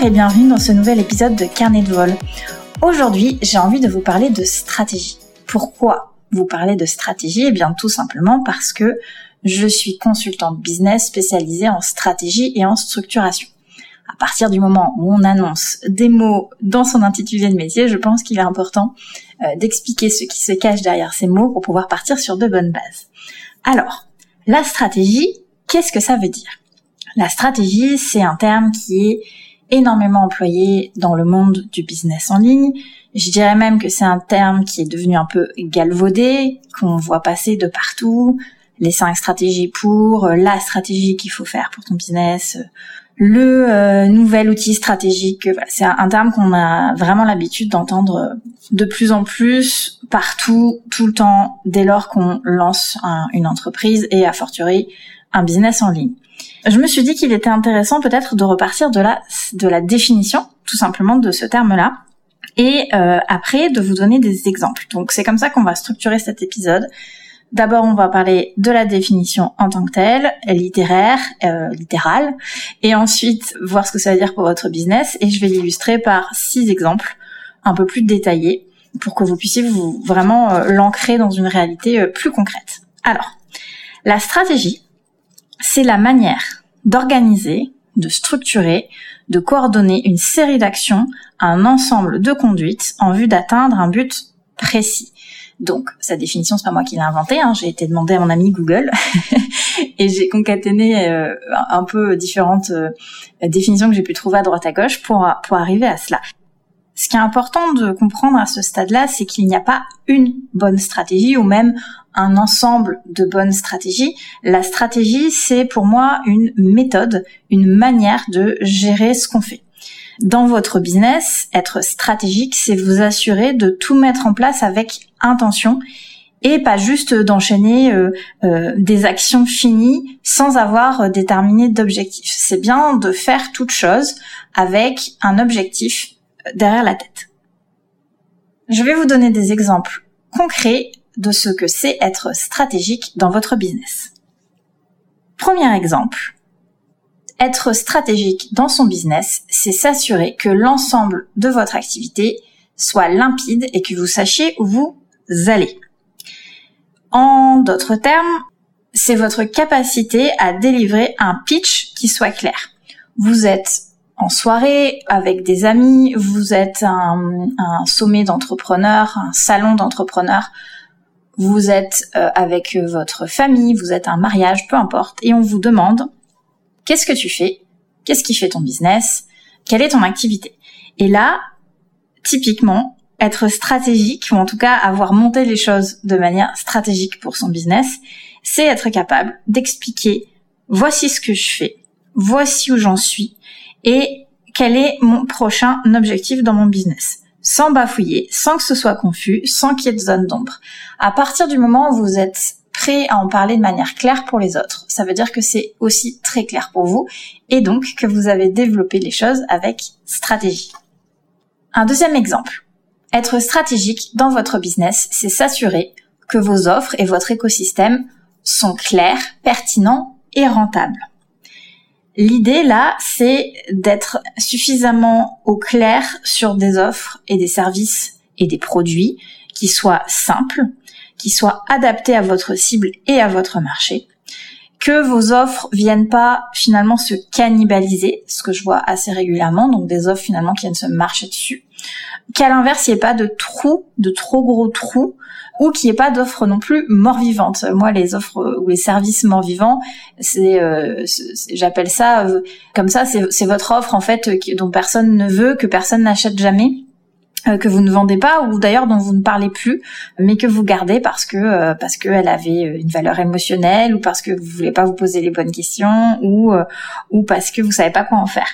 Et bienvenue dans ce nouvel épisode de Carnet de vol. Aujourd'hui, j'ai envie de vous parler de stratégie. Pourquoi vous parler de stratégie? Eh bien, tout simplement parce que je suis consultante business spécialisée en stratégie et en structuration. À partir du moment où on annonce des mots dans son intitulé de métier, je pense qu'il est important euh, d'expliquer ce qui se cache derrière ces mots pour pouvoir partir sur de bonnes bases. Alors, la stratégie, qu'est-ce que ça veut dire? La stratégie, c'est un terme qui est énormément employé dans le monde du business en ligne. Je dirais même que c'est un terme qui est devenu un peu galvaudé, qu'on voit passer de partout. Les cinq stratégies pour, euh, la stratégie qu'il faut faire pour ton business, euh, le euh, nouvel outil stratégique. c'est un, terme qu'on a vraiment l'habitude d'entendre de plus en plus partout, tout le temps, dès lors qu'on lance une entreprise et a fortiori un business en ligne je me suis dit qu'il était intéressant peut-être de repartir de la, de la définition, tout simplement, de ce terme-là, et euh, après de vous donner des exemples. Donc c'est comme ça qu'on va structurer cet épisode. D'abord, on va parler de la définition en tant que telle, littéraire, euh, littérale, et ensuite voir ce que ça veut dire pour votre business. Et je vais l'illustrer par six exemples un peu plus détaillés pour que vous puissiez vous vraiment euh, l'ancrer dans une réalité euh, plus concrète. Alors, la stratégie, c'est la manière d'organiser, de structurer, de coordonner une série d'actions, un ensemble de conduites en vue d'atteindre un but précis. Donc, sa définition, c'est pas moi qui l'ai inventée. Hein. J'ai été demandé à mon ami Google et j'ai concaténé euh, un peu différentes euh, définitions que j'ai pu trouver à droite à gauche pour pour arriver à cela. Ce qui est important de comprendre à ce stade-là, c'est qu'il n'y a pas une bonne stratégie ou même un ensemble de bonnes stratégies. La stratégie, c'est pour moi une méthode, une manière de gérer ce qu'on fait. Dans votre business, être stratégique, c'est vous assurer de tout mettre en place avec intention et pas juste d'enchaîner euh, euh, des actions finies sans avoir déterminé d'objectif. C'est bien de faire toute chose avec un objectif derrière la tête. Je vais vous donner des exemples concrets de ce que c'est être stratégique dans votre business. Premier exemple. Être stratégique dans son business, c'est s'assurer que l'ensemble de votre activité soit limpide et que vous sachiez où vous allez. En d'autres termes, c'est votre capacité à délivrer un pitch qui soit clair. Vous êtes en soirée avec des amis, vous êtes un, sommet d'entrepreneurs, un salon d'entrepreneurs, vous êtes euh, avec votre famille, vous êtes un mariage, peu importe, et on vous demande qu'est-ce que tu fais, qu'est-ce qui fait ton business, quelle est ton activité? Et là, typiquement, être stratégique, ou en tout cas avoir monté les choses de manière stratégique pour son business, c'est être capable d'expliquer voici ce que je fais, voici où j'en suis, et quel est mon prochain objectif dans mon business? Sans bafouiller, sans que ce soit confus, sans qu'il y ait de zone d'ombre. À partir du moment où vous êtes prêt à en parler de manière claire pour les autres, ça veut dire que c'est aussi très clair pour vous et donc que vous avez développé les choses avec stratégie. Un deuxième exemple. Être stratégique dans votre business, c'est s'assurer que vos offres et votre écosystème sont clairs, pertinents et rentables. L'idée là, c'est d'être suffisamment au clair sur des offres et des services et des produits qui soient simples, qui soient adaptés à votre cible et à votre marché, que vos offres viennent pas finalement se cannibaliser, ce que je vois assez régulièrement, donc des offres finalement qui viennent se marcher dessus, qu'à l'inverse, il n'y ait pas de trous, de trop gros trous, ou qu'il n'y ait pas d'offres non plus mort-vivantes. Moi, les offres ou les services mort-vivants, c'est, euh, j'appelle ça euh, comme ça, c'est votre offre en fait dont personne ne veut, que personne n'achète jamais euh, que vous ne vendez pas ou d'ailleurs dont vous ne parlez plus mais que vous gardez parce que parce qu'elle avait une valeur émotionnelle ou parce que vous voulez pas vous poser les bonnes questions ou ou parce que vous savez pas quoi en faire.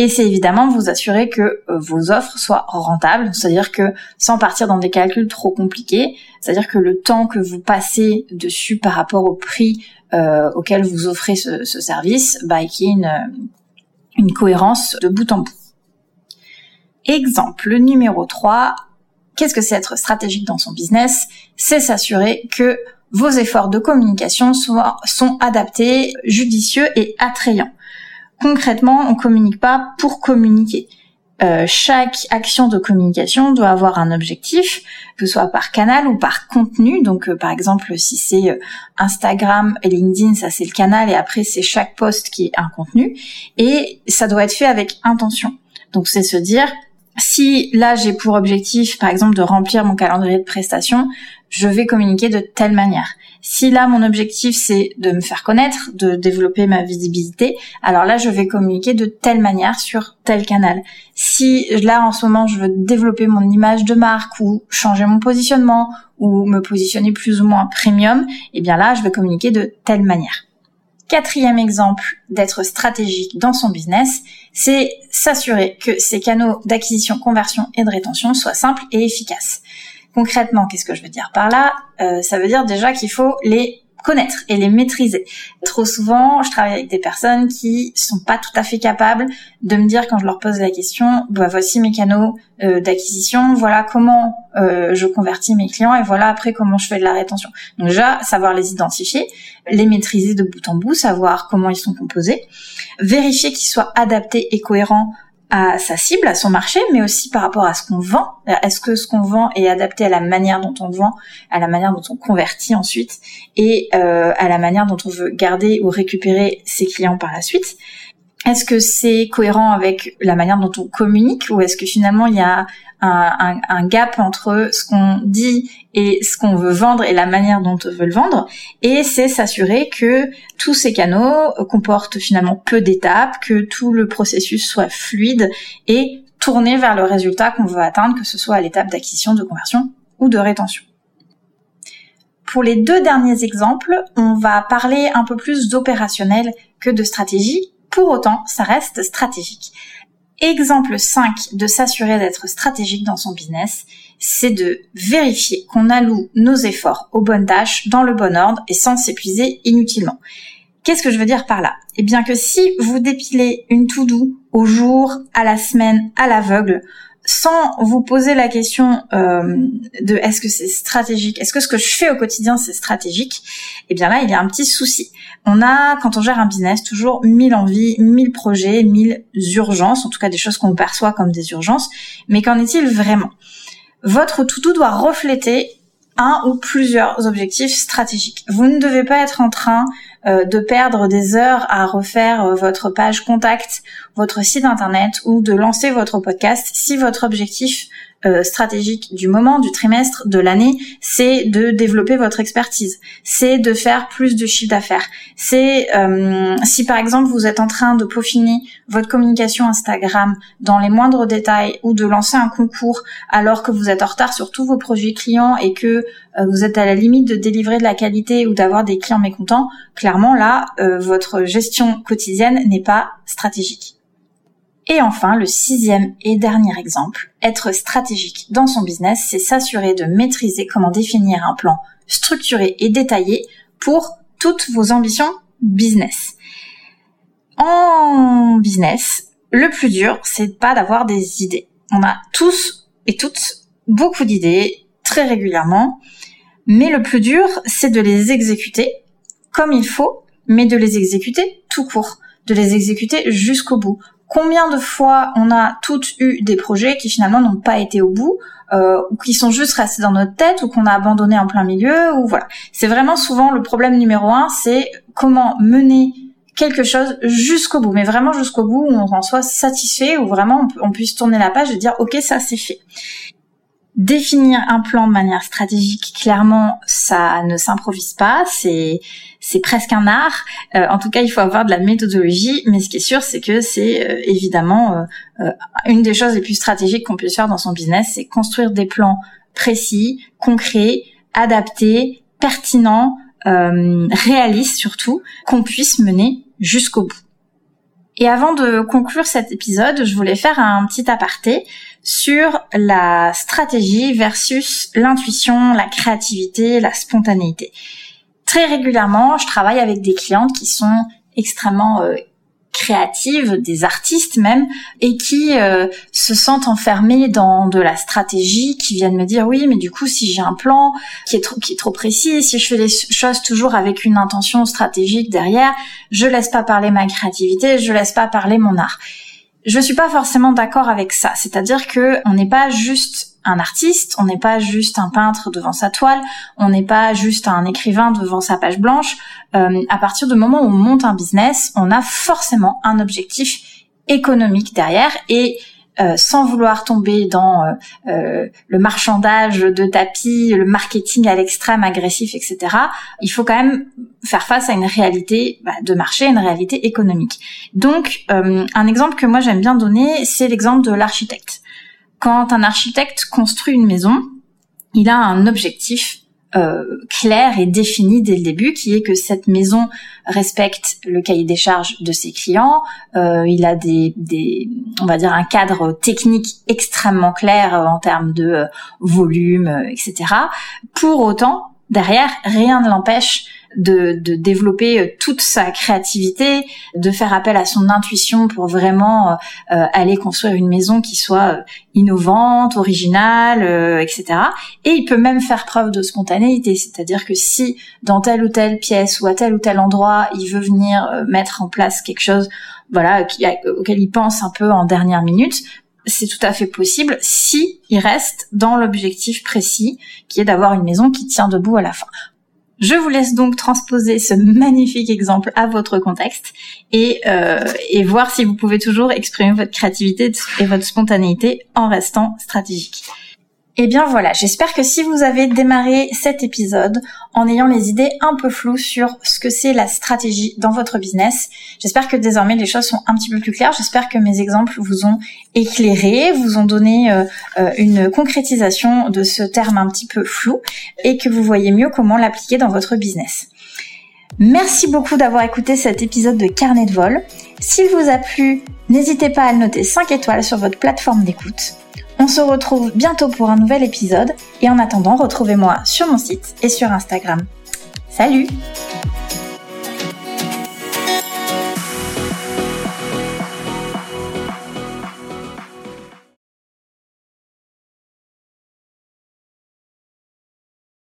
Et c'est évidemment vous assurer que euh, vos offres soient rentables, c'est-à-dire que sans partir dans des calculs trop compliqués, c'est-à-dire que le temps que vous passez dessus par rapport au prix euh, auquel vous offrez ce, service, bah, y ait une, une cohérence de bout en bout. Exemple numéro 3, qu'est-ce que c'est être stratégique dans son business? C'est s'assurer que vos efforts de communication sont adaptés, judicieux et attrayants Concrètement, on communique pas pour communiquer. Euh, chaque action de communication doit avoir un objectif, que ce soit par canal ou par contenu. Donc, euh, par exemple, si c'est euh, Instagram et LinkedIn, ça c'est le canal, et après c'est chaque post qui est un contenu. Et ça doit être fait avec intention. Donc, c'est se dire, si là j'ai pour objectif, par exemple, de remplir mon calendrier de prestations, je vais communiquer de telle manière. Si là mon objectif c'est de me faire connaître, de développer ma visibilité, alors là je vais communiquer de telle manière sur tel canal. Si là en ce moment je veux développer mon image de marque ou changer mon positionnement ou me positionner plus ou moins premium, eh bien là je vais communiquer de telle manière. Quatrième exemple d'être stratégique dans son business, c'est s'assurer que ces canaux d'acquisition, conversion et de rétention soient simples et efficaces. Concrètement, qu'est-ce que je veux dire par là? Euh, Ça veut dire déjà qu'il faut les connaître et les maîtriser. Trop souvent, je travaille avec des personnes qui sont pas tout à fait capables de me dire quand je leur pose la question, bah, voici mes canaux euh, d'acquisition, voilà comment euh, je convertis mes clients et voilà après comment je fais de la rétention. Donc déjà, savoir les identifier, les maîtriser de bout en bout, savoir comment ils sont composés, vérifier qu'ils soient adaptés et cohérents à sa cible, à son marché, mais aussi par rapport à ce qu'on vend. Est-ce que ce qu'on vend est adapté à la manière dont on vend, à la manière dont on convertit ensuite, et euh, à la manière dont on veut garder ou récupérer ses clients par la suite? Est-ce que c'est cohérent avec la manière dont on communique, ou est-ce que finalement il y a un, gap entre ce qu'on dit et ce qu'on veut vendre et la manière dont on veut le vendre? Et c'est s'assurer que tous ces canaux comportent finalement peu d'étapes, que tout le processus soit fluide et tourné vers le résultat qu'on veut atteindre, que ce soit à l'étape d'acquisition, de conversion ou de rétention. Pour les deux derniers exemples, on va parler un peu plus d'opérationnel que de stratégie. Pour autant, ça reste stratégique. Exemple 5 de s'assurer d'être stratégique dans son business, c'est de vérifier qu'on alloue nos efforts aux bonnes tâches, dans le bon ordre et sans s'épuiser inutilement. Qu'est-ce que je veux dire par là? Eh bien que si vous dépilez une to-do au jour, à la semaine, à l'aveugle, sans vous poser la question euh, de est-ce que c'est stratégique, est-ce que ce que je fais au quotidien c'est stratégique, eh bien là il y a un petit souci. On a quand on gère un business toujours mille envies, mille projets, mille urgences, en tout cas des choses qu'on perçoit comme des urgences, mais qu'en est-il vraiment? Votre to-do doit refléter un ou plusieurs objectifs stratégiques. Vous ne devez pas être en train euh, de perdre des heures à refaire euh, votre page contact, votre site internet ou de lancer votre podcast si votre objectif euh, stratégique du moment, du trimestre, de l'année, c'est de développer votre expertise, c'est de faire plus de chiffre d'affaires. C'est euh, si par exemple vous êtes en train de peaufiner votre communication Instagram dans les moindres détails ou de lancer un concours alors que vous êtes en retard sur tous vos produits clients et que euh, vous êtes à la limite de délivrer de la qualité ou d'avoir des clients mécontents, clairement là, votre gestion quotidienne n'est pas stratégique. Et enfin, le sixième et dernier exemple, être stratégique dans son business, c'est s'assurer de maîtriser comment définir un plan structuré et détaillé pour toutes vos ambitions business. En business, le plus dur, c'est pas d'avoir des idées. On a tous et toutes beaucoup d'idées très régulièrement, mais le plus dur, c'est de les exécuter comme il faut, mais de les exécuter tout court, de les exécuter jusqu'au bout combien de fois on a toutes eu des projets qui finalement n'ont pas été au bout euh, ou qui sont juste restés dans notre tête ou qu'on a abandonné en plein milieu ou voilà. C'est vraiment souvent le problème numéro un, c'est comment mener quelque chose jusqu'au bout, mais vraiment jusqu'au bout où on en soit satisfait, où vraiment on, puisse tourner la page et dire ok ça c'est fait. Définir un plan de manière stratégique, clairement, ça ne s'improvise pas. C'est c'est presque un art. Euh, en tout cas, il faut avoir de la méthodologie. Mais ce qui est sûr, c'est que c'est euh, évidemment euh, une des choses les plus stratégiques qu'on puisse faire dans son business, c'est construire des plans précis, concrets, adaptés, pertinents, réalistes surtout, qu'on puisse mener jusqu'au bout. Et avant de conclure cet épisode, je voulais faire un petit aparté sur la stratégie versus l'intuition, la créativité, la spontanéité. Très régulièrement, je travaille avec des clientes qui sont extrêmement euh, créatives, des artistes même, et qui euh, se sentent enfermés dans de la stratégie, qui viennent me dire oui, mais du coup, si j'ai un plan qui est trop, qui est trop précis, si je fais les choses toujours avec une intention stratégique derrière, je laisse pas parler ma créativité, je laisse pas parler mon art. Je suis pas forcément d'accord avec ça. C'est-à-dire que on n'est pas juste un artiste, on n'est pas juste un peintre devant sa toile, on n'est pas juste un écrivain devant sa page blanche. Euh, à partir du moment où on monte un business, on a forcément un objectif économique derrière et euh, sans vouloir tomber dans euh, euh, le marchandage de tapis, le marketing à l'extrême agressif, etc. Il faut quand même faire face à une réalité bah, de marché, une réalité économique. Donc, un exemple que moi j'aime bien donner, c'est l'exemple de l'architecte. Quand un architecte construit une maison, il a un objectif euh, clair et défini dès le début, qui est que cette maison respecte le cahier des charges de ses clients. Euh, il a des, on va dire, un cadre technique extrêmement clair euh, en termes de euh, volume, etc. Pour autant, derrière, rien ne l'empêche de, de, développer euh, toute sa créativité, de faire appel à son intuition pour vraiment euh, euh, aller construire une maison qui soit innovante, originale, etc. Et il peut même faire preuve de spontanéité, c'est-à-dire que si dans telle ou telle pièce ou à tel ou tel endroit, il veut venir mettre en place quelque chose, voilà, auquel il pense un peu en dernière minute, c'est tout à fait possible si il reste dans l'objectif précis qui est d'avoir une maison qui tient debout à la fin. Je vous laisse donc transposer ce magnifique exemple à votre contexte et, euh, et voir si vous pouvez toujours exprimer votre créativité et votre spontanéité en restant stratégique. Eh bien voilà, j'espère que si vous avez démarré cet épisode en ayant les idées un peu floues sur ce que c'est la stratégie dans votre business, j'espère que désormais les choses sont un petit peu plus claires. J'espère que mes exemples vous ont éclairé, vous ont donné euh, euh, une concrétisation de ce terme un petit peu flou et que vous voyez mieux comment l'appliquer dans votre business. Merci beaucoup d'avoir écouté cet épisode de Carnet de vol. S'il vous a plu, n'hésitez pas à le noter 5 étoiles sur votre plateforme d'écoute. On se retrouve bientôt pour un nouvel épisode et en attendant, retrouvez-moi sur mon site et sur Instagram. Salut